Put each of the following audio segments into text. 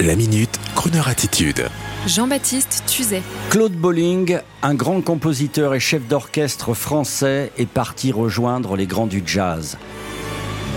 La minute, Kroneur attitude. Jean-Baptiste Tuzet. Claude Bolling, un grand compositeur et chef d'orchestre français, est parti rejoindre les grands du jazz.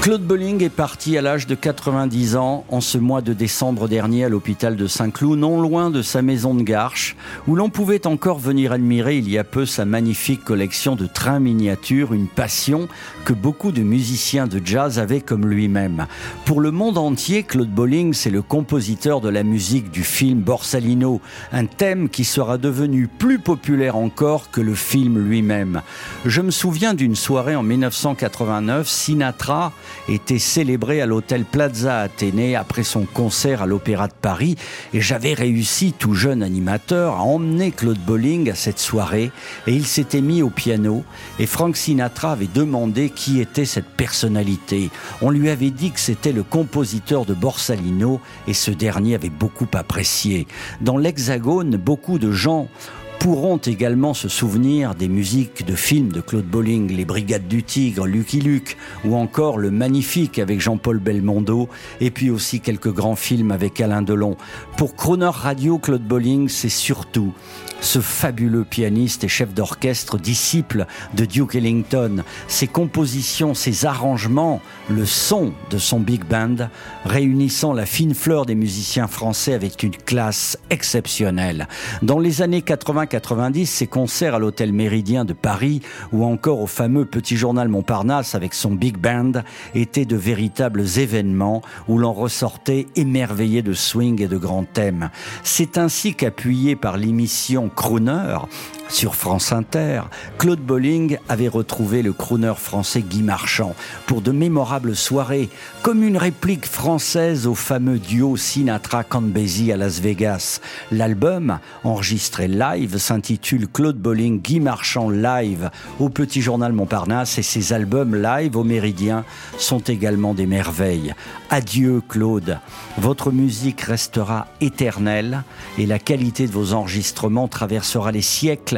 Claude Bolling est parti à l'âge de 90 ans en ce mois de décembre dernier à l'hôpital de Saint-Cloud, non loin de sa maison de Garches, où l'on pouvait encore venir admirer il y a peu sa magnifique collection de trains miniatures, une passion que beaucoup de musiciens de jazz avaient comme lui-même. Pour le monde entier, Claude Bolling, c'est le compositeur de la musique du film Borsalino, un thème qui sera devenu plus populaire encore que le film lui-même. Je me souviens d'une soirée en 1989, Sinatra était célébré à l'hôtel Plaza Athénée après son concert à l'Opéra de Paris et j'avais réussi, tout jeune animateur, à emmener Claude Bolling à cette soirée et il s'était mis au piano et Frank Sinatra avait demandé qui était cette personnalité. On lui avait dit que c'était le compositeur de Borsalino et ce dernier avait beaucoup apprécié. Dans l'Hexagone, beaucoup de gens pourront également se souvenir des musiques de films de Claude Bolling, Les Brigades du Tigre, Lucky Luke, ou encore Le Magnifique avec Jean-Paul Belmondo, et puis aussi quelques grands films avec Alain Delon. Pour Croner Radio, Claude Bolling, c'est surtout ce fabuleux pianiste et chef d'orchestre, disciple de Duke Ellington, ses compositions, ses arrangements, le son de son big band, réunissant la fine fleur des musiciens français avec une classe exceptionnelle. Dans les années 80-90, ses concerts à l'hôtel Méridien de Paris ou encore au fameux Petit Journal Montparnasse avec son big band étaient de véritables événements où l'on ressortait émerveillé de swing et de grands thèmes. C'est ainsi qu'appuyé par l'émission crooner sur France Inter, Claude Bolling avait retrouvé le crooner français Guy Marchand pour de mémorables soirées, comme une réplique française au fameux duo Sinatra-Canbesi à Las Vegas. L'album, enregistré live, s'intitule Claude Bolling Guy Marchand Live au Petit Journal Montparnasse et ses albums live au Méridien sont également des merveilles. Adieu Claude, votre musique restera éternelle et la qualité de vos enregistrements traversera les siècles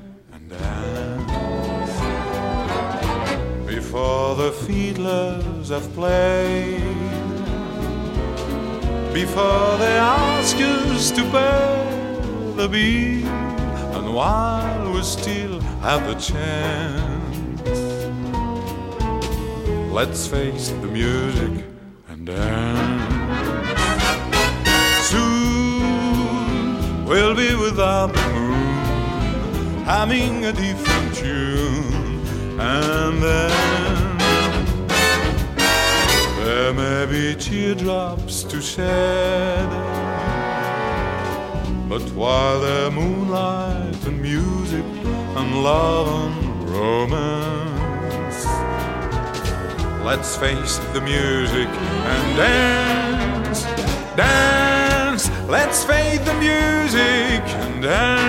The fiddlers have played, before they ask us to pay the bill and while we still have the chance, let's face the music and dance. Soon we'll be without the moon, humming a different tune, and then there may be teardrops to shed. But while there's moonlight and music and love and romance, let's face the music and dance, dance. Let's face the music and dance.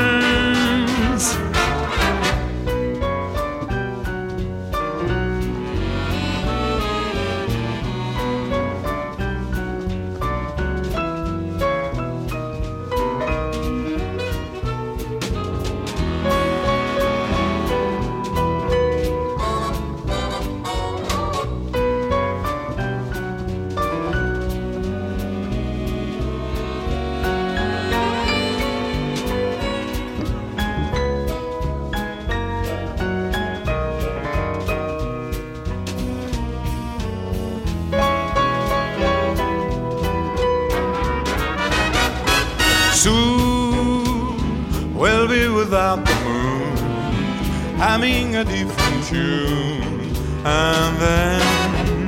Soon we'll be without the moon, humming a different tune, and then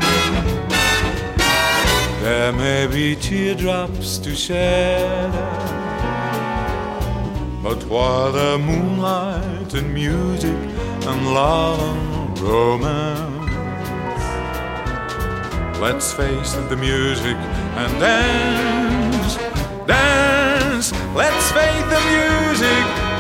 there may be teardrops to shed. But while the moonlight and music and love and romance, let's face the music and dance,